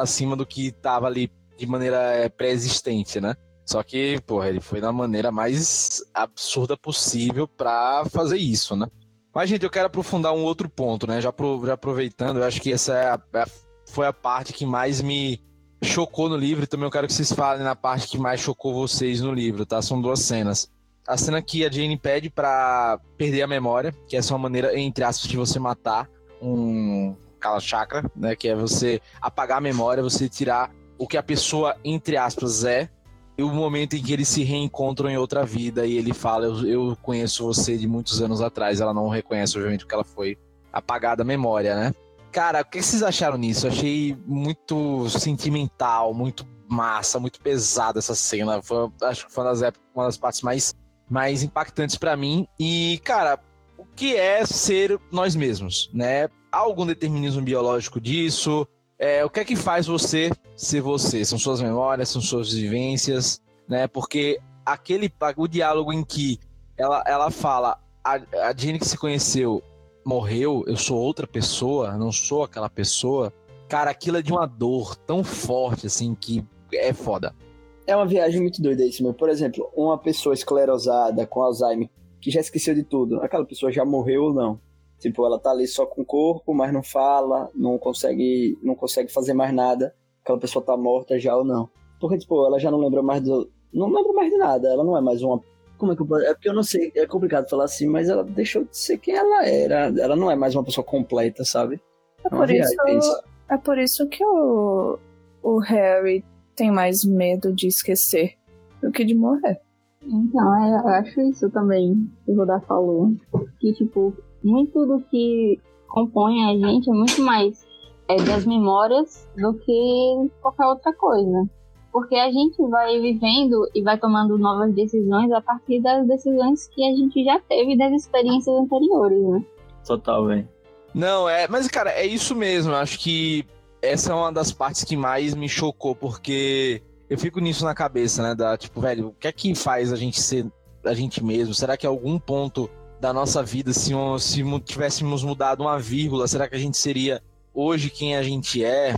acima do que estava ali de maneira é, pré-existente, né? Só que, porra, ele foi da maneira mais absurda possível para fazer isso, né? Mas, gente, eu quero aprofundar um outro ponto, né? Já, pro, já aproveitando, eu acho que essa é a, foi a parte que mais me, chocou no livro, também eu quero que vocês falem na parte que mais chocou vocês no livro, tá? São duas cenas. A cena que a Jane pede para perder a memória, que é uma maneira, entre aspas, de você matar um Kala Chakra, né? Que é você apagar a memória, você tirar o que a pessoa, entre aspas, é, e o momento em que eles se reencontram em outra vida e ele fala: eu, eu conheço você de muitos anos atrás. Ela não reconhece, obviamente, porque ela foi apagada a memória, né? Cara, o que vocês acharam nisso? Eu achei muito sentimental, muito massa, muito pesada essa cena. Foi, acho que foi uma das, épocas, uma das partes mais, mais impactantes para mim. E, cara, o que é ser nós mesmos, né? Há algum determinismo biológico disso? É, o que é que faz você ser você? São suas memórias, são suas vivências, né? Porque aquele o diálogo em que ela, ela fala a, a Jenny que se conheceu morreu, eu sou outra pessoa, não sou aquela pessoa. Cara, aquilo é de uma dor tão forte, assim, que é foda. É uma viagem muito doida isso, meu. Por exemplo, uma pessoa esclerosada com Alzheimer, que já esqueceu de tudo, aquela pessoa já morreu ou não? Tipo, ela tá ali só com o corpo, mas não fala, não consegue, não consegue fazer mais nada. Aquela pessoa tá morta já ou não? Porque, tipo, ela já não lembra mais do. Não lembra mais de nada. Ela não é mais uma como é que eu posso... É porque eu não sei, é complicado falar assim, mas ela deixou de ser quem ela era. Ela não é mais uma pessoa completa, sabe? É, por, isso, é por isso que o, o o Harry tem mais medo de esquecer do que de morrer. Então, é, eu acho isso também, que o Rodar falou. Que, tipo, muito do que compõe a gente é muito mais é, das memórias do que qualquer outra coisa. Porque a gente vai vivendo e vai tomando novas decisões a partir das decisões que a gente já teve das experiências anteriores, né? Total, velho. Não, é, mas cara, é isso mesmo. Eu acho que essa é uma das partes que mais me chocou, porque eu fico nisso na cabeça, né? Da tipo, velho, o que é que faz a gente ser a gente mesmo? Será que algum ponto da nossa vida, se, se tivéssemos mudado uma vírgula, será que a gente seria hoje quem a gente é?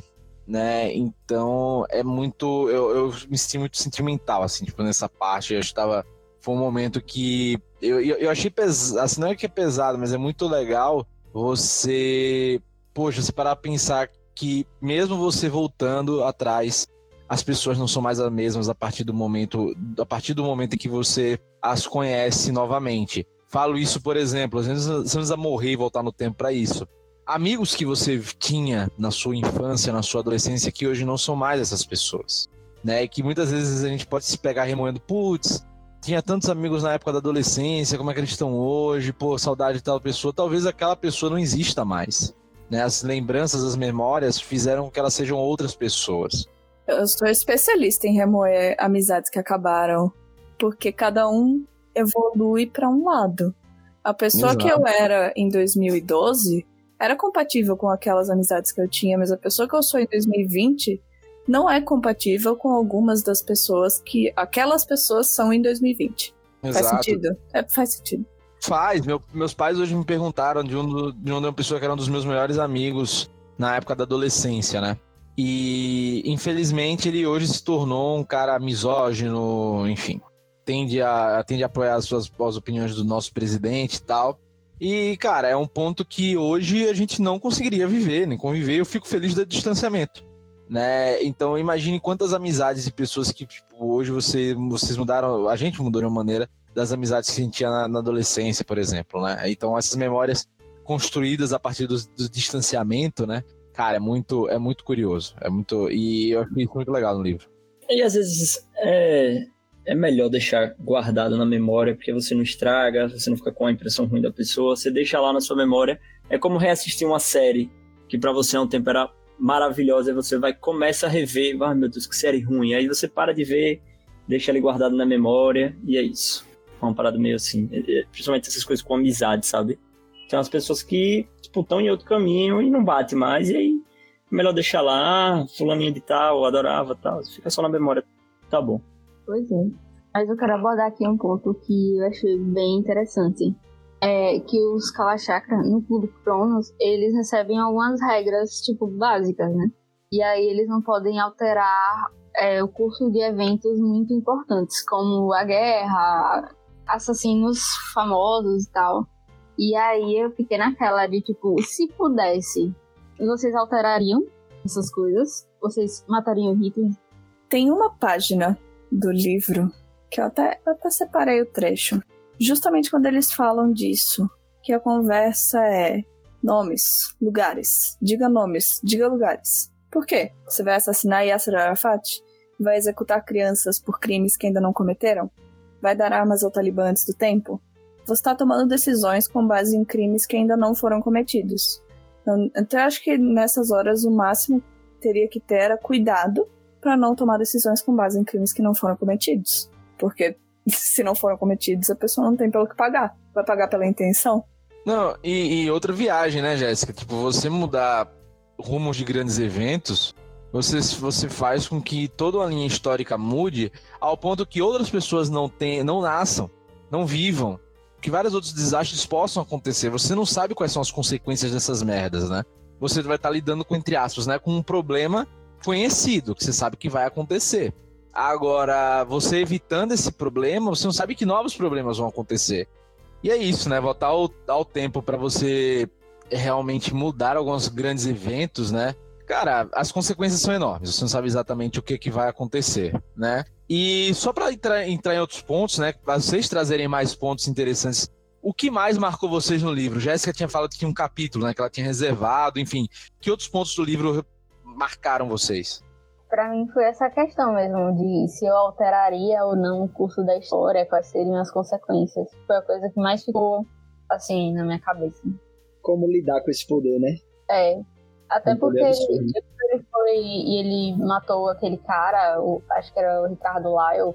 Né? Então é muito. Eu, eu me senti muito sentimental, assim, tipo, nessa parte. Eu estava. Foi um momento que. Eu, eu, eu achei pesado. Assim, não é que é pesado, mas é muito legal você. Poxa, se parar a pensar que mesmo você voltando atrás, as pessoas não são mais as mesmas a partir do momento, a partir do momento em que você as conhece novamente. Falo isso, por exemplo, às vezes você precisa morrer e voltar no tempo para isso. Amigos que você tinha na sua infância, na sua adolescência, que hoje não são mais essas pessoas. Né? E que muitas vezes a gente pode se pegar remoendo, putz, tinha tantos amigos na época da adolescência, como é que eles estão hoje? Pô, saudade de tal pessoa. Talvez aquela pessoa não exista mais. Né? As lembranças, as memórias fizeram com que elas sejam outras pessoas. Eu sou especialista em remoer amizades que acabaram, porque cada um evolui para um lado. A pessoa Exato. que eu era em 2012 era compatível com aquelas amizades que eu tinha, mas a pessoa que eu sou em 2020 não é compatível com algumas das pessoas que aquelas pessoas são em 2020. Exato. Faz sentido? É, faz sentido. Faz. Meu, meus pais hoje me perguntaram de, um, de uma pessoa que era um dos meus melhores amigos na época da adolescência, né? E infelizmente ele hoje se tornou um cara misógino, enfim. Tende a, tende a apoiar as suas as opiniões do nosso presidente e tal. E, cara, é um ponto que hoje a gente não conseguiria viver, nem conviver. Eu fico feliz do distanciamento. Né? Então imagine quantas amizades e pessoas que tipo, hoje você, vocês mudaram, a gente mudou de uma maneira das amizades que a gente tinha na, na adolescência, por exemplo, né? Então essas memórias construídas a partir do, do distanciamento, né? Cara, é muito, é muito curioso. É muito. E eu acho isso muito legal no livro. E às vezes é, é melhor deixar guardado na memória, porque você não estraga, você não fica com a impressão ruim da pessoa, você deixa lá na sua memória. É como reassistir uma série que para você é um tempo era maravilhosa, e você vai começa a rever, ah, meu Deus, que série ruim. Aí você para de ver, deixa ali guardado na memória, e é isso. É uma parada meio assim, é, é, principalmente essas coisas com amizade, sabe? Tem umas pessoas que tipo, estão em outro caminho e não bate mais, e aí é melhor deixar lá, fulaninho de tal, adorava tal, fica só na memória, tá bom. É. Mas eu quero abordar aqui um ponto que eu achei bem interessante. É que os Kalachakra, no Clube Cronos, eles recebem algumas regras, tipo, básicas, né? E aí eles não podem alterar é, o curso de eventos muito importantes, como a guerra, assassinos famosos e tal. E aí eu fiquei naquela de tipo, se pudesse, vocês alterariam essas coisas? Vocês matariam Hitler? Tem uma página do livro que eu até, eu até separei o trecho. Justamente quando eles falam disso, que a conversa é nomes, lugares, diga nomes, diga lugares. Por quê? Você vai assassinar Yasser Arafat? Vai executar crianças por crimes que ainda não cometeram? Vai dar armas ao Talibã antes do tempo? você está tomando decisões com base em crimes que ainda não foram cometidos. Então, eu acho que nessas horas o máximo teria que ter era cuidado para não tomar decisões com base em crimes que não foram cometidos. Porque se não foram cometidos, a pessoa não tem pelo que pagar. Vai pagar pela intenção. Não, e, e outra viagem, né, Jéssica? Tipo, você mudar rumos de grandes eventos, você, você faz com que toda a linha histórica mude ao ponto que outras pessoas não, tenham, não nasçam, não vivam, que vários outros desastres possam acontecer. Você não sabe quais são as consequências dessas merdas, né? Você vai estar lidando com, entre aspas, né, com um problema conhecido, que você sabe que vai acontecer. Agora, você evitando esse problema, você não sabe que novos problemas vão acontecer. E é isso, né? Voltar ao, ao tempo para você realmente mudar alguns grandes eventos, né? Cara, as consequências são enormes. Você não sabe exatamente o que, que vai acontecer, né? E só para entrar, entrar, em outros pontos, né? Para vocês trazerem mais pontos interessantes. O que mais marcou vocês no livro? Jéssica tinha falado que tinha um capítulo, né? Que ela tinha reservado, enfim. Que outros pontos do livro marcaram vocês? Pra mim foi essa questão mesmo de se eu alteraria ou não o curso da história, quais seriam as consequências. Foi a coisa que mais ficou assim na minha cabeça. Como lidar com esse poder, né? É. Até Um porque ele, foi e ele matou aquele cara, o, acho que era o Ricardo Lyle.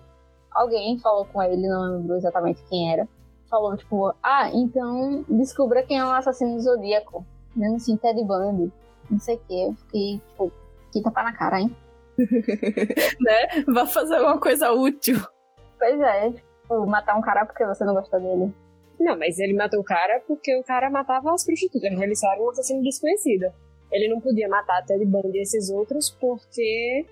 Alguém falou com ele, não lembro exatamente quem era. Falou, tipo, ah, então descubra quem é o assassino do Zodíaco. Mesmo assim, Ted Bundy. Não sei o que. Eu fiquei, tipo, que tapa na cara, hein? né? Vá fazer alguma coisa útil. Pois é, tipo, matar um cara porque você não gosta dele. Não, mas ele matou o cara porque o cara matava as prostitutas. Ele só era um assassino desconhecido. Ele não podia matar Ted Bundy e esses outros porque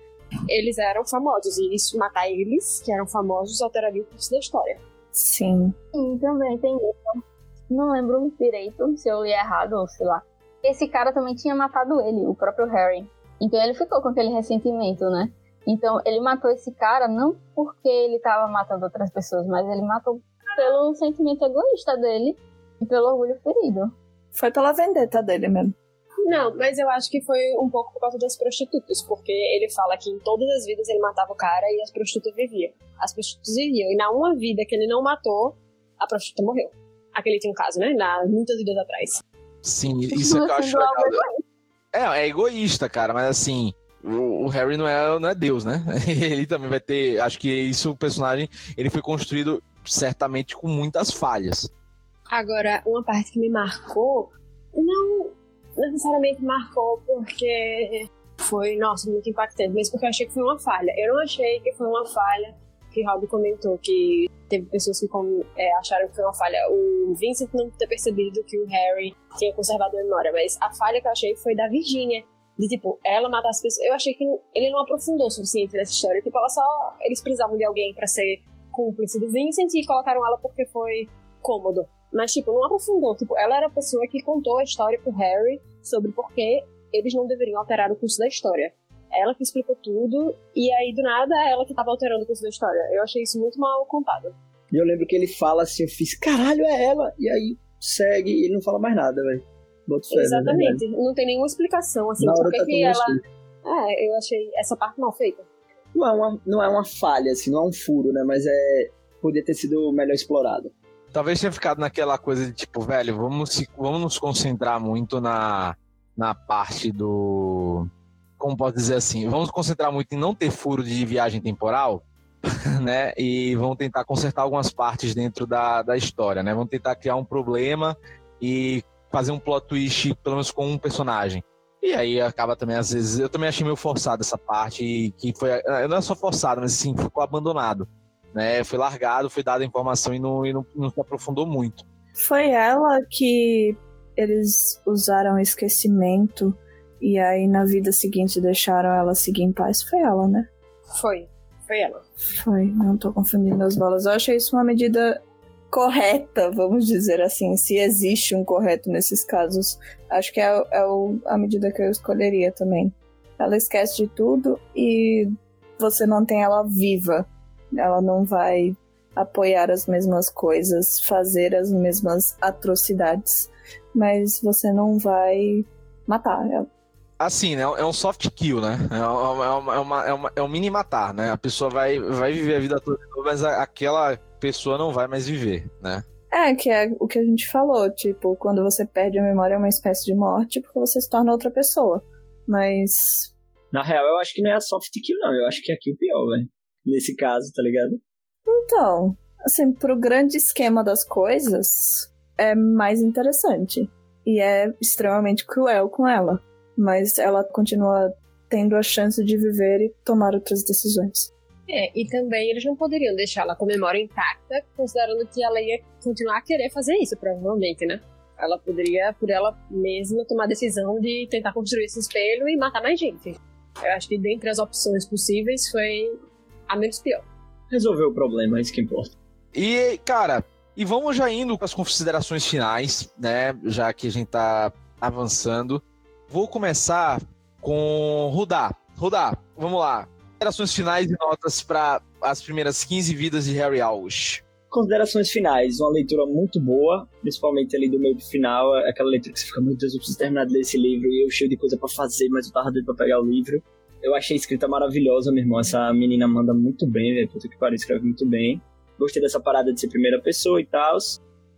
eles eram famosos. E isso, matar eles, que eram famosos, alteraria o curso da história. Sim. Sim, também tem isso. Não lembro direito se eu li errado ou sei lá. Esse cara também tinha matado ele, o próprio Harry. Então ele ficou com aquele ressentimento, né? Então ele matou esse cara não porque ele tava matando outras pessoas, mas ele matou pelo sentimento egoísta dele e pelo orgulho ferido. Foi pela vendetta dele mesmo. Não, mas eu acho que foi um pouco por causa das prostitutas, porque ele fala que em todas as vidas ele matava o cara e as prostitutas viviam. As prostitutas viviam, e na uma vida que ele não matou, a prostituta morreu. Aquele tinha um caso, né? Na, muitas vidas atrás. Sim, isso é que eu acho legal. É, é egoísta, cara, mas assim, o, Harry não é, não é Deus, né? Ele também vai ter. Acho que isso, o personagem, ele foi construído certamente com muitas falhas. Agora, uma parte que me marcou, não necessariamente marcou porque foi, nossa, muito impactante, mas porque eu achei que foi uma falha. Eu não achei que foi uma falha que Rob comentou, que teve pessoas que com- é, acharam que foi uma falha. O Vincent não ter percebido que o Harry tinha conservado a memória, mas a falha que eu achei foi da Virginia. De tipo, ela matar as pessoas. Eu achei que ele não aprofundou o suficiente nessa história. Tipo, ela só. Eles precisavam de alguém pra ser cúmplice do Vincent e colocaram ela porque foi cômodo. Mas, tipo, não aprofundou. Tipo, ela era a pessoa que contou a história pro Harry sobre por que eles não deveriam alterar o curso da história. Ela que explicou tudo, e aí, do nada, é ela que tava alterando o curso da história. Eu achei isso muito mal contado. E eu lembro que ele fala assim, eu fiz, caralho, é ela. E aí segue e ele não fala mais nada, velho. Né, Exatamente. Não tem nenhuma explicação, assim, por que tá que ela... É, eu achei essa parte mal feita. Não é, uma, não é uma falha, assim, não é um furo, né? Mas é. Podia ter sido melhor explorado. Talvez tenha ficado naquela coisa de tipo, velho, vamos, se- vamos nos concentrar muito na, na parte do. Como posso dizer assim? Vamos concentrar muito em não ter furo de viagem temporal, né? E vamos tentar consertar algumas partes dentro da, da história, né? Vamos tentar criar um problema e fazer um plot twist, pelo menos com um personagem. E aí acaba também, às vezes, eu também achei meio forçado essa parte, que foi. Não é só forçado, mas assim, ficou abandonado. Né? Foi largado, foi dada a informação e não, e não, não se aprofundou muito. Foi ela que eles usaram esquecimento e aí na vida seguinte deixaram ela seguir em paz. Foi ela, né? Foi. Foi ela. Foi, não tô confundindo as bolas. Eu achei isso uma medida correta, vamos dizer assim, se existe um correto nesses casos. Acho que é, é o- a medida que eu escolheria também. Ela esquece de tudo e você mantém ela viva. Ela não vai apoiar as mesmas coisas, fazer as mesmas atrocidades, mas você não vai matar ela. Assim, né? É um soft kill, né? É, uma, é, uma, é, uma, é, uma- é um mini matar, né? A pessoa vai, vai viver a vida toda, mas a- aquela pessoa não vai mais viver, né? É, que é o que a gente falou, tipo, quando você perde a memória é uma espécie de morte porque você se torna outra pessoa. Mas. Na real, eu acho que não é a soft kill, não. Eu acho que é aqui o pior, velho. Nesse caso, tá ligado? Então, assim, pro grande esquema das coisas, é mais interessante. E é extremamente cruel com ela. Mas ela continua tendo a chance de viver e tomar outras decisões. É, e também eles não poderiam deixá-la com a memória intacta, considerando que ela ia continuar a querer fazer isso, provavelmente, né? Ela poderia, por ela mesma, tomar a decisão de tentar construir esse espelho e matar mais gente. Eu acho que dentre as opções possíveis foi a menos pior. Resolveu o problema, é isso que importa. E, cara, e vamos já indo com as considerações finais, né? Já que a gente tá avançando. Vou começar com Rudá. Rudá, vamos lá. Considerações finais e notas para as primeiras 15 vidas de Harry Alves. Considerações finais, uma leitura muito boa, principalmente ali do meio pro final, é aquela leitura que você fica, meu Deus, eu preciso terminar de ler esse livro e eu cheio de coisa pra fazer, mas eu tava doido pra pegar o livro. Eu achei a escrita maravilhosa, meu irmão. Essa menina manda muito bem, velho. Puta que pariu, escreve muito bem. Gostei dessa parada de ser primeira pessoa e tal.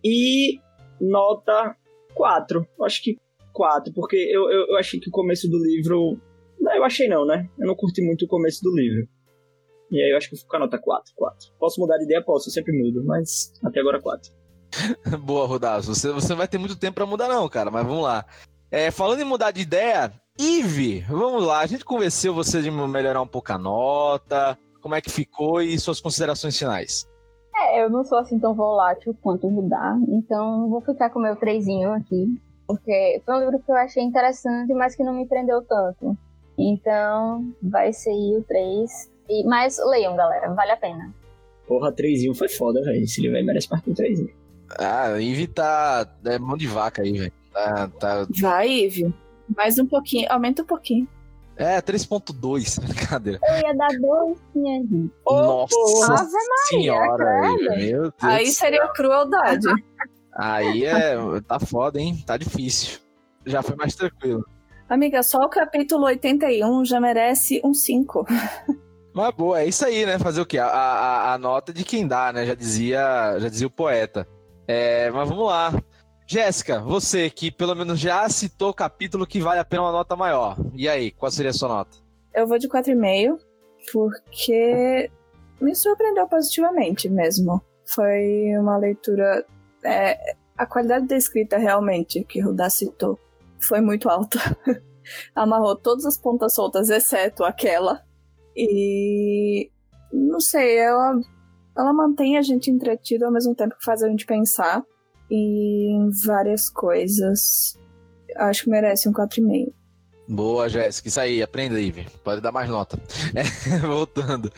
E nota 4. Acho que 4, porque eu, eu, eu achei que o começo do livro. Não, eu achei não, né? Eu não curti muito o começo do livro. E aí eu acho que fica a nota 4, 4. Posso mudar de ideia? Posso, eu sempre mudo, mas até agora 4. Boa, Rodaço. Você, você não vai ter muito tempo pra mudar, não, cara, mas vamos lá. É, falando em mudar de ideia, Ive, vamos lá. A gente convenceu você de melhorar um pouco a nota. Como é que ficou e suas considerações finais? É, eu não sou assim tão volátil quanto mudar, então vou ficar com o meu trezinho aqui. Porque foi um livro que eu achei interessante, mas que não me prendeu tanto. Então, vai ser o 3. E, mas leiam, galera, vale a pena. Porra, 3 foi foda, velho. Esse livro aí merece partir 3 Ah, Ivy tá. É mão de vaca aí, velho. Tá, tá... Vai, Ivy. Mais um pouquinho, aumenta um pouquinho. É, 3.2, brincadeira. Eu ia dar dois, minha gente. Nossa Ave senhora, credo. Ivy, meu Deus Aí do seria céu. crueldade. Aí é. Tá foda, hein? Tá difícil. Já foi mais tranquilo. Amiga, só o capítulo 81 já merece um 5. Mas boa, é isso aí, né? Fazer o quê? A, a, a nota de quem dá, né? Já dizia, já dizia o poeta. É, mas vamos lá. Jéssica, você que pelo menos já citou o capítulo que vale a pena uma nota maior. E aí, qual seria a sua nota? Eu vou de 4,5, porque me surpreendeu positivamente mesmo. Foi uma leitura. É, a qualidade da escrita realmente, que o Rudá citou, foi muito alta. Amarrou todas as pontas soltas, exceto aquela. E. Não sei, ela, ela mantém a gente entretido ao mesmo tempo que faz a gente pensar em várias coisas. Acho que merece um 4,5. Boa, Jéssica. Isso aí, aprenda velho. Pode dar mais nota. É, voltando.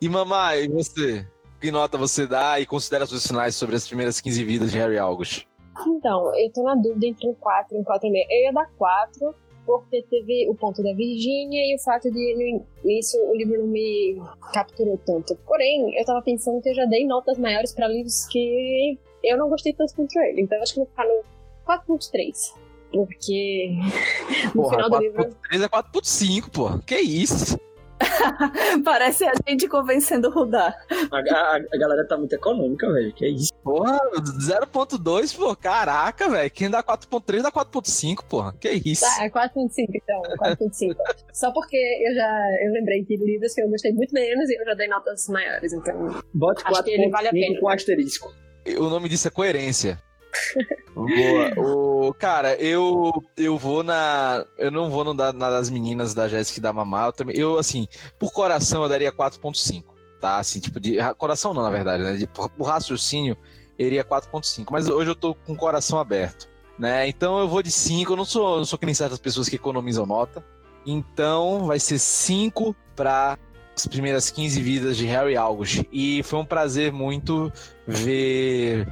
E mamãe, e você? Que nota você dá e considera suas finais sobre as primeiras 15 vidas de Harry August? Então, eu tô na dúvida entre um 4 e um 4,5. Eu ia dar 4, porque teve o ponto da Virgínia e o fato de no início o livro não me capturou tanto. Porém, eu tava pensando que eu já dei notas maiores pra livros que eu não gostei tanto quanto ele. Então eu acho que eu vou ficar no 4.3. Porque no Porra, final do livro. 4.3 é 4.5, pô. Que isso? Parece a gente convencendo o Rudá. A, a, a galera tá muito econômica, velho. Que é isso. Porra, 0.2, pô. Caraca, velho. Quem dá 4.3 dá 4.5, porra. Que isso? Tá, é 4.5 então, 4.5. Só porque eu já eu lembrei que livros que eu gostei muito menos e eu já dei notas maiores, então. Bote Acho que ele vale a 4.5 pena. com asterisco. O nome disso é coerência. Boa. O, cara, eu eu vou na. Eu não vou no na das meninas da Jéssica da Mamá. Eu, também, eu, assim, por coração eu daria 4,5. Tá? Assim, tipo, de. Coração não, na verdade, né? De, por, por raciocínio, eu iria 4,5. Mas hoje eu tô com o coração aberto. Né? Então eu vou de 5. Eu não sou, não sou que nem certas pessoas que economizam nota. Então vai ser 5 para as primeiras 15 vidas de Harry August. E foi um prazer muito ver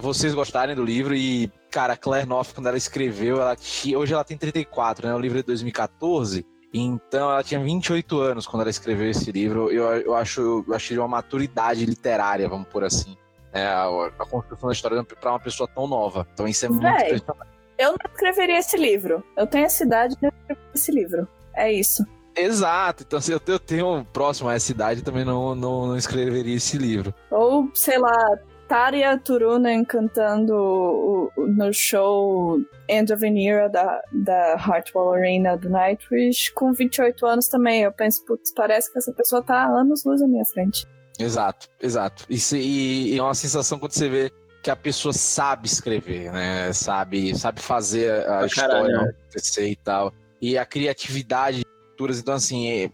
vocês gostarem do livro e, cara, a Claire Noff, quando ela escreveu, ela tinha, hoje ela tem 34, né? O livro é de 2014, então ela tinha 28 anos quando ela escreveu esse livro. Eu, eu acho, eu achei uma maturidade literária, vamos por assim. É, a, a construção da história para uma pessoa tão nova. Então isso é muito Véi. impressionante. Eu não escreveria esse livro. Eu tenho essa idade de escrever esse livro. É isso. Exato, então se eu tenho, eu tenho próximo a essa idade, também não, não, não escreveria esse livro. Ou, sei lá, Tarja Turunen cantando o- o- no show End of an Era da, da Hartwell Arena do Nightwish com 28 anos também. Eu penso, putz, parece que essa pessoa tá há anos luz à minha frente. Exato, exato. Isso, e, e é uma sensação quando você vê que a pessoa sabe escrever, né? Sabe, sabe fazer a Pra história caralho, né? acontecer e tal. E a criatividade de leituras. Então, assim, é-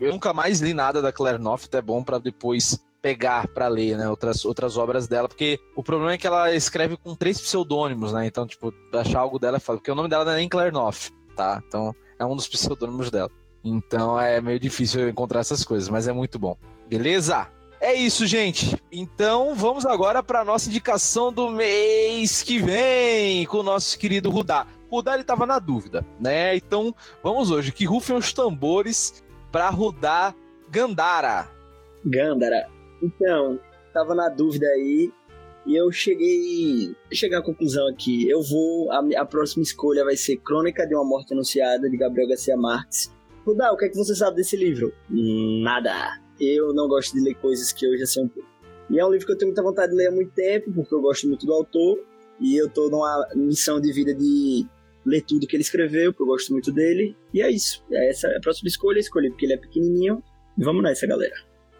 eu nunca mais li nada da Claire Noff, até é bom pra depois pegar pra ler, né? Outras, outras obras dela, porque o problema é que ela escreve com três pseudônimos, né? Então, tipo, achar algo dela porque o nome dela não é nem Claire Noff, tá? Então, é um dos pseudônimos dela. Então, é meio difícil encontrar essas coisas, mas é muito bom. Beleza? É isso, gente. Então, vamos agora para nossa indicação do mês que vem com o nosso querido Rudá. Rudá ele tava na dúvida, né? Então, vamos hoje que rufem os tambores para Rudá Gandara. Gandara. Então, tava na dúvida aí. E eu cheguei. Cheguei à conclusão aqui. Eu vou. A, a próxima escolha vai ser Crônica de uma Morte Anunciada, de Gabriel Garcia Marques. Rudá, o que é que você sabe desse livro? Nada. Eu não gosto de ler coisas que eu já sei um pouco. E é um livro que eu tenho muita vontade de ler há muito tempo, porque eu gosto muito do autor. E eu tô numa missão de vida de ler tudo que ele escreveu, porque eu gosto muito dele. E é isso. É essa é a próxima escolha. Escolhi porque ele é pequenininho. E vamos nessa, galera.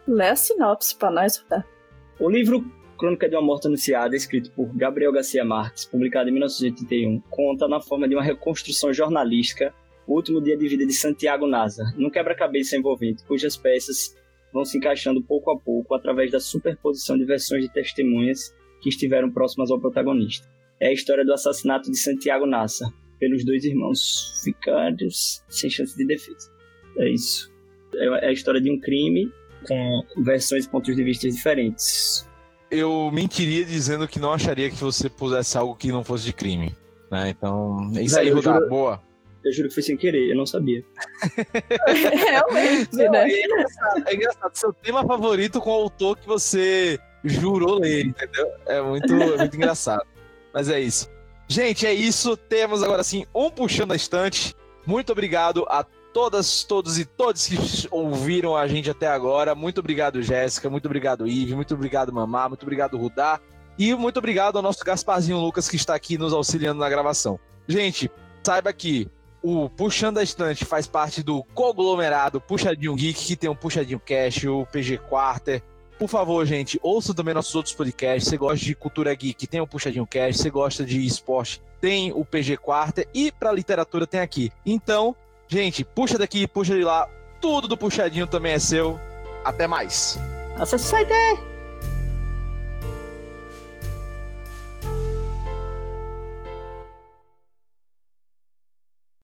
Lê a sinopse pra nós, Rudá. O livro Crônica de uma Morte Anunciada, escrito por Gabriel Garcia Marques, publicado em 1981, conta na forma de uma reconstrução jornalística o último dia de vida de Santiago Nazar, num quebra-cabeça envolvente, cujas peças vão se encaixando pouco a pouco através da superposição de versões de testemunhas que estiveram próximas ao protagonista. É a história do assassinato de Santiago Nazar pelos dois irmãos ficários sem chance de defesa. É isso. É a história de um crime com versões e pontos de vista diferentes. Eu mentiria dizendo que não acharia que você pusesse algo que não fosse de crime. Né? Então, é isso aí, Rudá. juro- Boa. Eu juro que foi sem querer, eu não sabia. Realmente, Não, né? é, engraçado, é engraçado. Seu tema favorito com o autor que você jurou ler, entendeu? É muito, é muito engraçado. Mas é isso. Gente, é isso. Temos agora sim um puxando a estante. Muito obrigado a todas, todos e todos que ouviram a gente até agora. Muito obrigado, Jéssica. Muito obrigado, Ive. Muito obrigado, Mamá. Muito obrigado, Rudá. E muito obrigado ao nosso Gasparzinho Lucas que está aqui nos auxiliando na gravação. Gente, saiba que o Puxando a Estante faz parte do conglomerado Puxadinho Geek, que tem o Puxadinho Cash, o PG Quarter. Por favor, gente, ouçam também nossos outros podcasts. Você gosta de cultura geek, tem o Puxadinho Cash. Você gosta de esporte, tem o PG Quarter. E para literatura tem aqui. Então, gente, puxa daqui, puxa de lá. Tudo do Puxadinho também é seu. Até mais. Acesse o site!